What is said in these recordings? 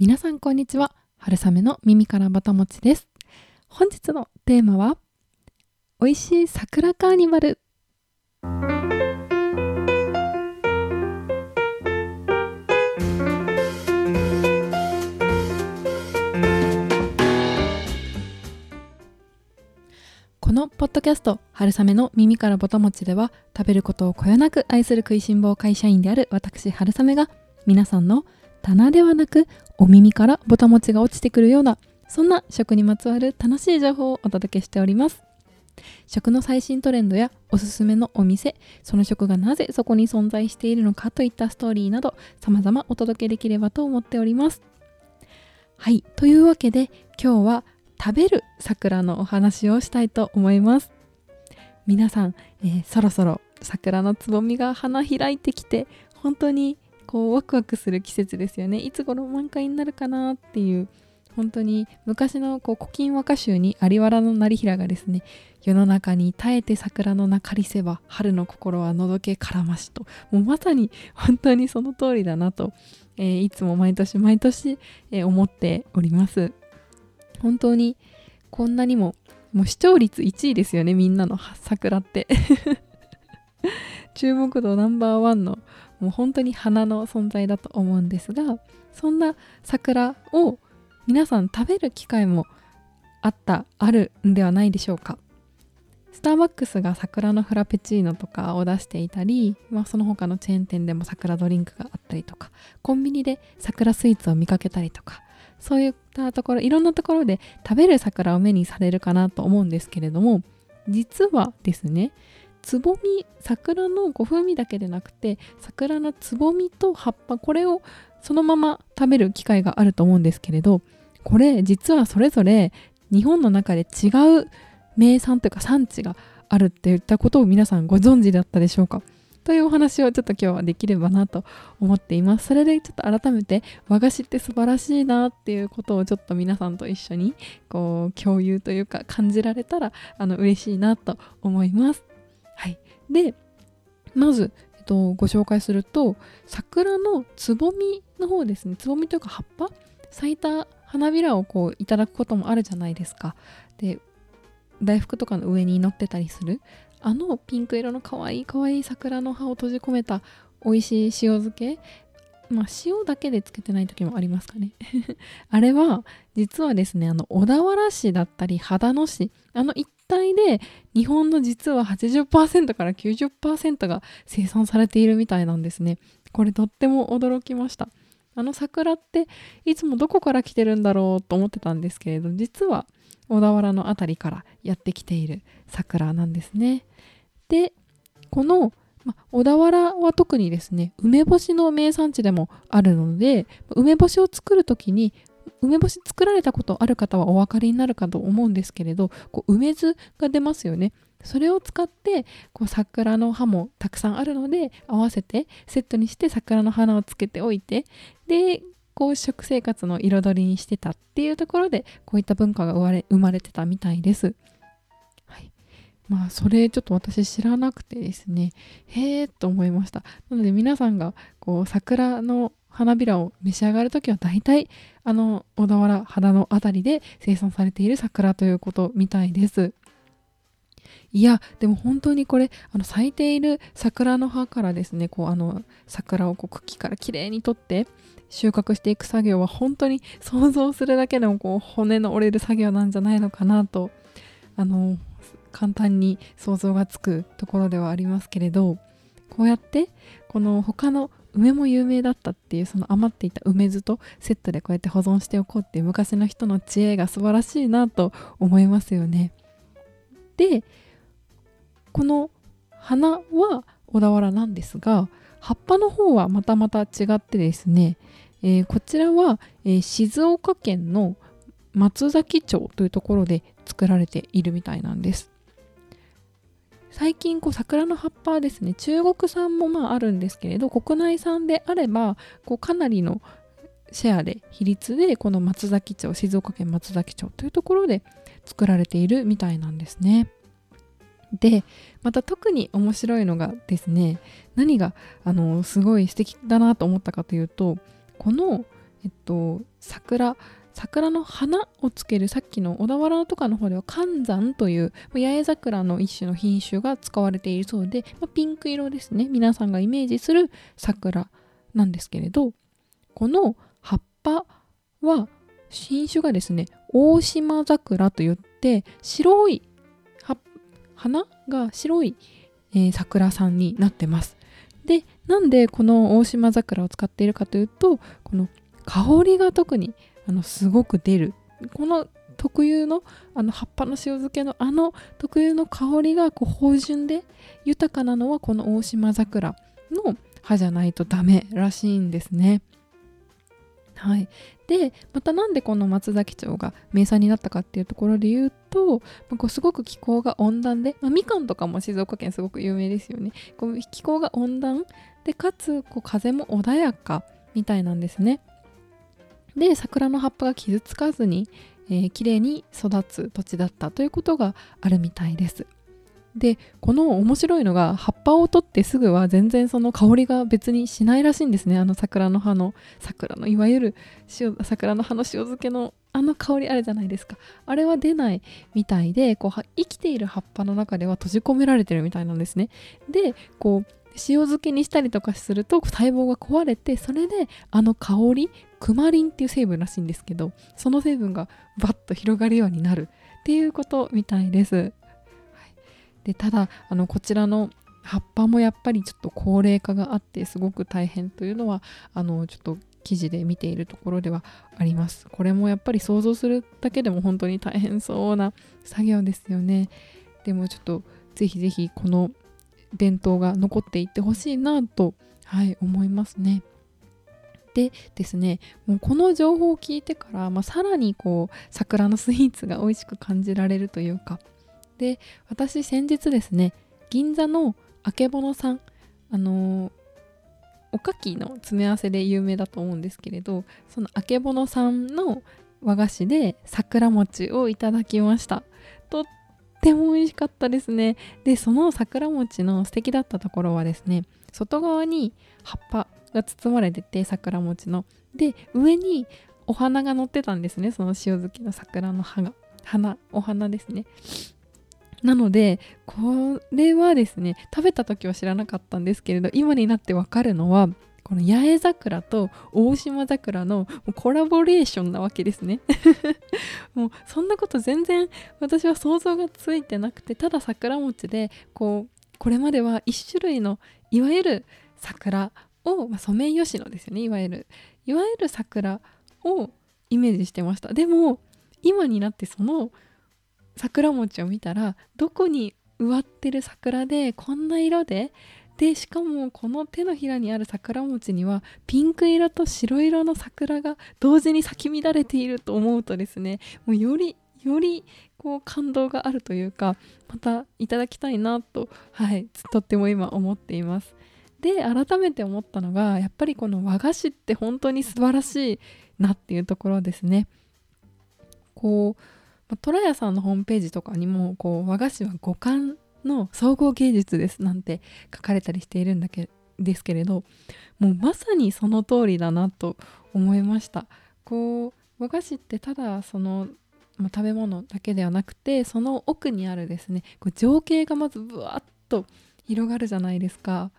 皆さんこんにちは。春雨の耳からバタもちです。本日のテーマは美味しい桜カーニバル。このポッドキャスト春雨の耳からぼたもちでは食べることをこよなく愛する食いしん坊会社員である私春雨が皆さんの棚ではなくお耳からぼたもちが落ちてくるようなそんな食にまつわる楽しい情報をお届けしております。食の最新トレンドやおすすめのお店その食がなぜそこに存在しているのかといったストーリーなど様々お届けできればと思っております。はいというわけで今日は食べる桜のお話をしたいと思います。皆さん、えー、そろそろ桜のつぼみが花開いてきて本当にこうワクワクする季節ですよね。いつ頃満開になるかなっていう本当に昔のこう古今和歌集に有原の成平がですね世の中に耐えて桜の名借りせば春の心はのどけからましと。もうまさに本当にその通りだなと、えー、いつも毎年毎年、えー、思っております。本当にこんなにももう視聴率1位ですよねみんなの桜って。注目度ナンバーワンのもう本当に花の存在だと思うんですがそんな桜を皆さん食べる機会もあったあるんではないでしょうか。スターバックスが桜のフラペチーノとかを出していたり、まあ、その他のチェーン店でも桜ドリンクがあったりとかコンビニで桜スイーツを見かけたりとかそういったところいろんなところで食べる桜を目にされるかなと思うんですけれども実はですねつぼみ桜のご風味だけでなくて桜のつぼみと葉っぱこれをそのまま食べる機会があると思うんですけれどこれ実はそれぞれ日本の中で違う名産というか産地があるっていったことを皆さんご存知だったでしょうか？というお話をちょっと今日はできればなと思っています。それでちょっと改めて和菓子って素晴らしいなっていうことをちょっと皆さんと一緒にこう共有というか感じられたらあの嬉しいなと思います。で、まず、えっと、ご紹介すると、桜のつぼみの方ですね、つぼみというか葉っぱ？咲いた花びらをこういただくこともあるじゃないですか。で、大福とかの上に乗ってたりする。あのピンク色の可愛い可愛い桜の葉を閉じ込めた美味しい塩漬け。まあ塩だけでつけてない時もありますかね。あれは実はですねあの小田原市だったり秦野市。あの一帯で日本の実は80%から90%が生産されているみたいなんですね。これとっても驚きました。あの桜っていつもどこから来てるんだろうと思ってたんですけれど実は小田原の辺りからやってきている桜なんですね。でこのま小田原は特にですね梅干しの名産地でもあるので梅干しを作る時に梅干し作られたことある方はお分かりになるかと思うんですけれどこう梅酢が出ますよねそれを使ってこう桜の葉もたくさんあるので合わせてセットにして桜の花をつけておいてでこう食生活の彩りにしてたっていうところでこういった文化が生まれ生まれてたみたいです。まあそれちょっと私知らなくてですねへえと思いました。なので皆さんがこう桜の花びらを召し上がる時は大体あの小田原肌の辺りで生産されている桜ということみたいです。いやでも本当にこれあの咲いている桜の葉からですねこうあの桜をこう茎からきれいに取って収穫していく作業は本当に想像するだけでもこう骨の折れる作業なんじゃないのかなとあの簡単に想像がつくところではありますけれどこうやってこの他の梅も有名だったっていうその余っていた梅酢とセットでこうやって保存しておこうっていう昔の人の知恵が素晴らしいなと思いますよね。でこの花は小田原なんですが葉っぱの方はまたまた違ってですね、えー、こちらは、えー、静岡県の松崎町というところで作られているみたいなんです。最近こう桜の葉っぱですね中国産もまああるんですけれど国内産であればこうかなりのシェアで比率でこの松崎町静岡県松崎町というところで作られているみたいなんですね。でまた特に面白いのがですね何があのすごい素敵だなと思ったかというとこの、えっと桜桜の花をつけるさっきの小田原とかの方では寒山という八重桜の一種の品種が使われているそうで、まあ、ピンク色ですね。皆さんがイメージする桜なんですけれどこの葉っぱは品種がですね大島桜といって白い花が白い、えー、桜さんになってます。でなんでこの大島桜を使っているかというとこの香りが特にあのすごく出る。この特有のあの葉っぱの塩漬けのあの特有の香りがこう芳醇で豊かなのはこの大島桜の葉じゃないとダメらしいんですね。はい、でまたなんでこの松崎町が名産になったかっていうところで言うと、まあ、こうすごく気候が温暖で、まあ、みかんとかも静岡県すごく有名ですよね。こう気候が温暖でかつこう風も穏やかみたいなんですね。で桜の葉っぱが傷つかずに、えー、綺麗に育つ土地だったということがあるみたいです。でこの面白いのが葉っぱを取ってすぐは全然その香りが別にしないらしいんですね。あの桜の葉の桜のいわゆる塩桜の葉の塩漬けのあの香りあるじゃないですか。あれは出ないみたいでこう生きている葉っぱの中では閉じ込められてるみたいなんですね。でこう塩漬けにしたりとかすると細胞が壊れてそれであの香りクマリンっていう成分らしいんですけどその成分がバッと広がるようになるっていうことみたいです。はい、でただあのこちらの葉っぱもやっぱりちょっと高齢化があってすごく大変というのはあのちょっと記事で見ているところではあります。これもやっぱり想像するだけでも本当に大変そうな作業ですよね。でもちょっとぜひぜひこの伝統が残っていってほしいなと、はい、思いますね。でですねもうこの情報を聞いてから、まあ、さらにこう桜のスイーツが美味しく感じられるというか。で私先日ですね銀座のあけぼのさんあのー、おかきの詰め合わせで有名だと思うんですけれどそのあけぼのさんの和菓子で桜餅をいただきました。とっても美味しかったですね。でその桜餅の素敵だったところはですね外側に葉っぱが包まれてて桜餅の。で上にお花が乗ってたんですね。その塩漬けの桜の葉が。花お花ですね。なのでこれはですね食べた時は知らなかったんですけれど今になってわかるのはこの八重桜と大島桜のコラボレーションなわけですね。もうそんなこと全然私は想像がついてなくてただ桜餅でこうこれまでは一種類のいわゆる桜を、まあ、ソメイヨシノですよねいわゆる。いわゆる桜をイメージしてました。でも今になってその桜餅を見たらどこに植わってる桜でこんな色で。でしかもこの手のひらにある桜餅にはピンク色と白色の桜が同時に咲き乱れていると思うとですねもうよりよりこう感動があるというかまたいただきたいなとはいとっても今思っています。で改めて思ったのがやっぱりこの和菓子って本当に素晴らしいなっていうところですね。こう虎屋さんのホームページとかにもこう和菓子は五感の総合芸術ですなんて書かれたりしているんだけですけれどもうまさにその通りだなと思いました。こう和菓子ってただその、まあ、食べ物だけではなくてその奥にあるですねこう情景がまずブワッと広がるじゃないですか。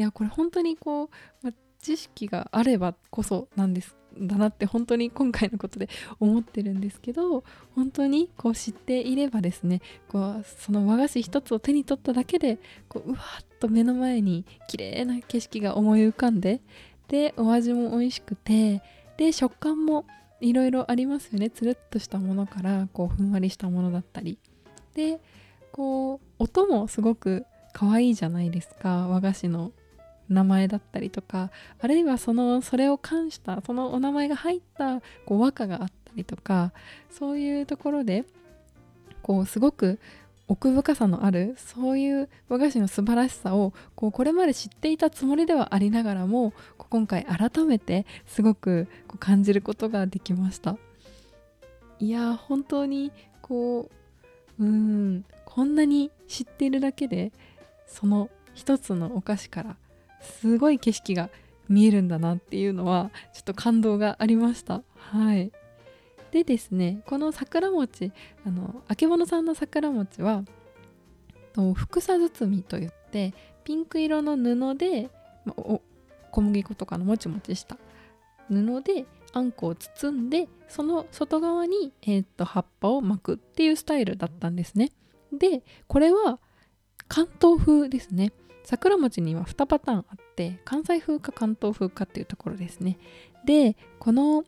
いやこれ本当にこう、ま、知識があればこそなんですだなって本当に今回のことで 思ってるんですけど本当にこう知っていればですねこうその和菓子一つを手に取っただけでこううわっと目の前に綺麗な景色が思い浮かんででお味も美味しくてで食感もいろいろありますよね。つるっとしたものからこうふんわりしたものだったり。でこう音もすごく可愛いじゃないですか和菓子の。名前だったりとかあるいはそのそれを冠したそのお名前が入ったこう和歌があったりとかそういうところでこうすごく奥深さのあるそういう和菓子の素晴らしさをこうこれまで知っていたつもりではありながらも今回改めてすごくこう感じることができました。いや本当にこううんこんなに知っているだけでその一つのお菓子からすごい景色が見えるんだなっていうのはちょっと感動がありました。はい。でですねこの桜餅あのあけぼのさんの桜餅はふさ包みといってピンク色の布で、まお小麦粉とかのもちもちした布であんこを包んでその外側に、えー、っと葉っぱを巻くっていうスタイルだったんですね。でこれは関東風ですね。桜餅には2パターンあって関西風か関東風かっていうところですね。でこの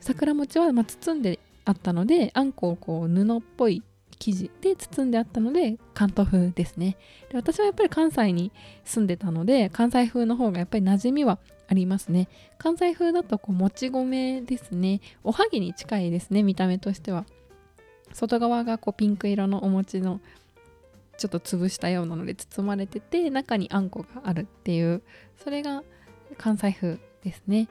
桜餅はま包んであったのであんこをこう布っぽい生地で包んであったので関東風ですね。で私はやっぱり関西に住んでたので関西風の方がやっぱり馴染みはありますね。関西風だとこうもち米ですね。おはぎに近いですね見た目としては。外側がこうピンク色のお餅のちょっと潰したようなので包まれてて中にあんこがあるっていうそれが関西風ですね。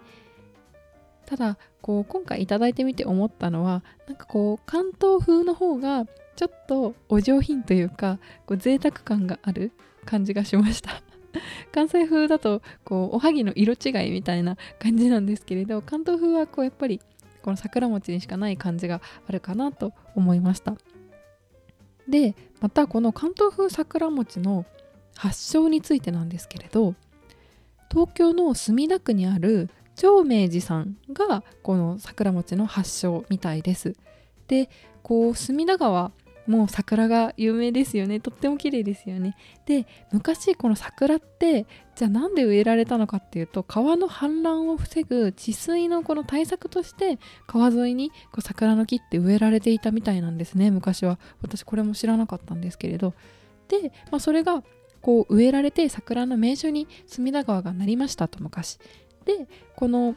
ただこう今回頂いてみて思ったのはなんかこう関東風の方がちょっとお上品というかこう贅沢感がある感じがしました。関西風だとこうおはぎの色違いみたいな感じなんですけれど関東風はこうやっぱりこの桜餅にしかない感じがあるかなと思いました。でまたこの関東風桜餅の発祥についてなんですけれど東京の墨田区にある長明寺さんがこの桜餅の発祥みたいです。でこう隅田川もう桜が有名ですよね。とっても綺麗ですよね。で昔この桜ってじゃあなんで植えられたのかっていうと川の氾濫を防ぐ治水のこの対策として川沿いにこう桜の木って植えられていたみたいなんですね。昔は。私これも知らなかったんですけれど。で、まあ、それがこう植えられて桜の名所に隅田川がなりましたと昔。でこの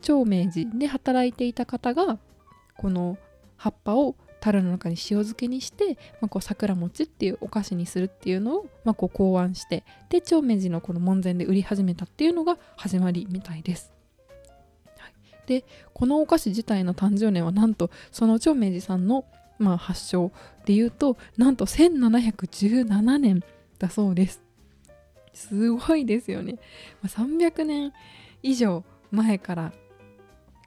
長明寺で働いていた方がこの葉っぱを樽の中に塩漬けにして、まあ、こう桜餅っていうお菓子にするっていうのを、まあ、こう考案してで長明寺のこの門前で売り始めたっていうのが始まりみたいです。はい、でこのお菓子自体の誕生年はなんとその長明寺さんの、まあ、発祥でいうとなんと1717年だそうです。すごいですよね。まあ、300年以上前から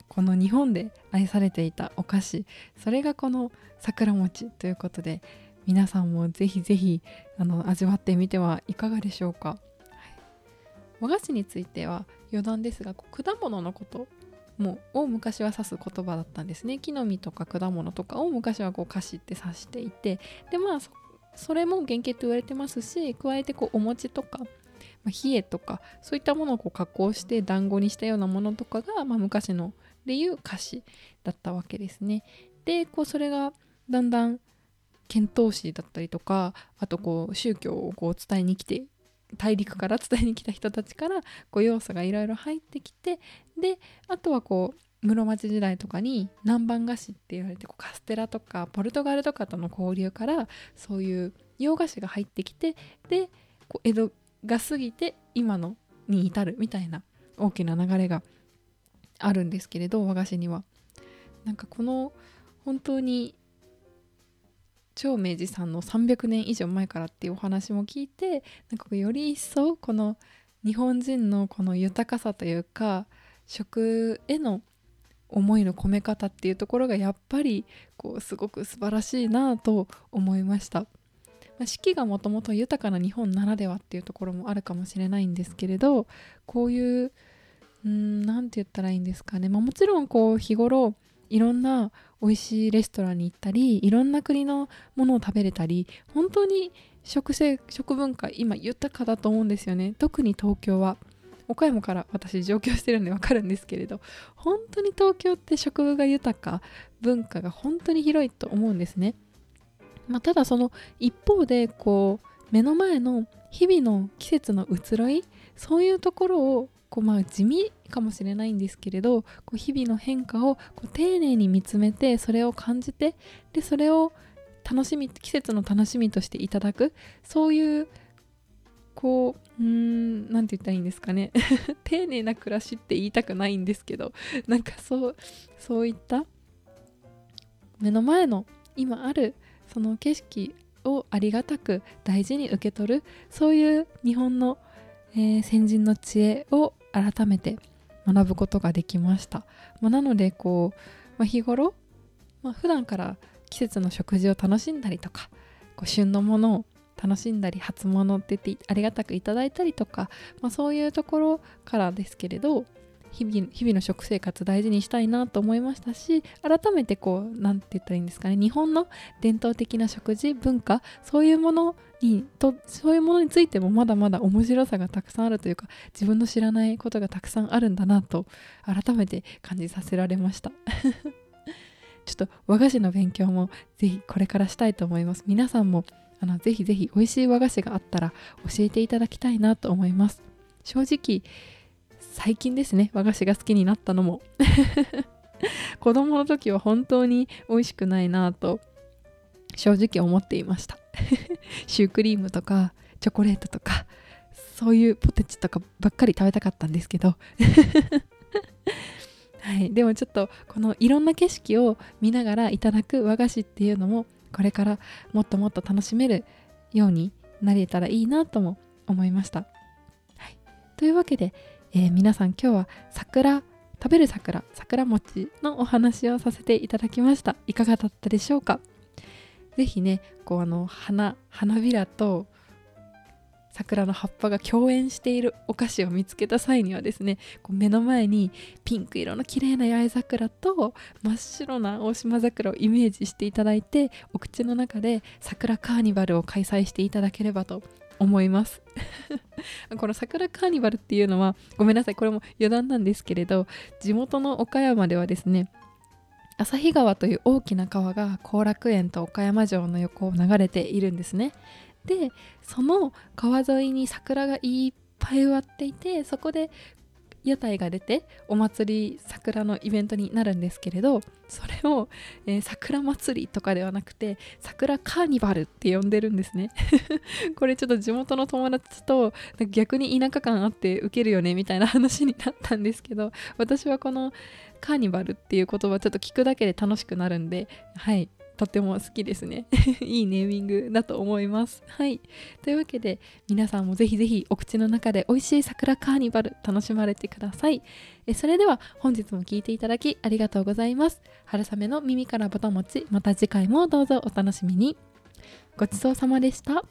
この日本で愛されていたお菓子それがこの桜餅ということで皆さんもぜひぜひあの味わってみてはいかがでしょうか、はい、和菓子については余談ですが果物のこともを昔は指す言葉だったんですね。木の実とか果物とかを昔はこう菓子って指していてでまあそれも原型と言われてますし加えてこうお餅とかま、冷えとかそういったものをこう加工して団子にしたようなものとかが、まあ、昔のでいう歌詞だったわけですね。でこうそれがだんだん遣唐使だったりとかあとこう宗教をこう伝えに来て大陸から伝えに来た人たちからこう要素がいろいろ入ってきてであとはこう室町時代とかに南蛮菓子って言われてこうカステラとかポルトガルとかとの交流からそういう洋菓子が入ってきてでこう江戸が過ぎて今のに至るみたいな大きな流れがあるんですけれど和菓子には。なんかこの本当に長明寺さんの300年以上前からっていうお話も聞いてなんかより一層この日本人のこの豊かさというか食への思いの込め方っていうところがやっぱりこうすごく素晴らしいなと思いました。まあ、四季がもともと豊かな日本ならではっていうところもあるかもしれないんですけれどこういう何て言ったらいいんですかね、まあ、もちろんこう日頃いろんな美味しいレストランに行ったりいろんな国のものを食べれたり本当に食性食文化今豊かだと思うんですよね。特に東京は。岡山から私上京してるんでわかるんですけれど本当に東京って食が豊か文化が本当に広いと思うんですね。まあ、ただその一方でこう目の前の日々の季節の移ろいそういうところをこうまあ地味かもしれないんですけれどこう日々の変化をこう丁寧に見つめてそれを感じてでそれを楽しみ季節の楽しみとしていただく。そういうこううーん何て言ったらいいんですかね。丁寧な暮らしって言いたくないんですけど なんかそうそういった目の前の今あるその景色をありがたく大事に受け取る。そういう日本の、えー、先人の知恵を改めて学ぶことができました、まあ、なのでこう、まあ、日頃、まあ、普段から季節の食事を楽しんだりとかこう旬のものを楽しんだり初物って言ってありがたくいただいたりとか、まあ、そういうところからですけれど日々日々の食生活大事にしたいなと思いましたし改めてこう何て言ったらいいんですかね日本の伝統的な食事文化そういうものにとそういうものについてもまだまだ面白さがたくさんあるというか自分の知らないことがたくさんあるんだなと改めて感じさせられました。ちょっと和菓子の勉強もぜひこれからしたいと思います。皆さんもあのぜひぜひ美味しい和菓子があったら教えていただきたいなと思います。正直最近ですね。和菓子が好きになったのも。子供の時は本当に美味しくないなと正直思っていました。シュークリームとかチョコレートとかそういうポテチとかばっかり食べたかったんですけど。はい、でもちょっとこのいろんな景色を見ながらいただく和菓子っていうのもこれからもっともっと楽しめるようになれたらいいなとも思いました。はい、というわけでえー、皆さん今日は桜食べる桜桜餅のお話をさせていただきました。いかがだったでしょうか？是非ねこうあの花花びらと桜の葉っぱが共演しているお菓子を見つけた際にはですねこう目の前にピンク色の綺麗な八重桜と真っ白な大島桜をイメージしていただいてお口の中で桜カーニバルを開催していただければと思います。この桜カーニバルっていうのはごめんなさいこれも余談なんですけれど地元の岡山ではですね旭川という大きな川が後楽園と岡山城の横を流れているんですね。でその川沿いに桜がいっぱい植わっていてそこで屋台が出てお祭り桜のイベントになるんですけれどそれを、えー、桜祭りとかではなくて桜カーニバルって呼んでるんですね。これちょっと地元の友達と逆に田舎感あってウケるよねみたいな話になったんですけど私はこのカーニバルっていう言葉ちょっと聞くだけで楽しくなるんではい。とても好きですね。いいネーミングだと思います。はい。というわけで皆さんもぜひぜひお口の中で美味しい桜カーニバル楽しまれてください。えそれでは本日も聴いていただきありがとうございます。春雨の耳からぼたもち。また次回もどうぞお楽しみに。ごちそうさまでした。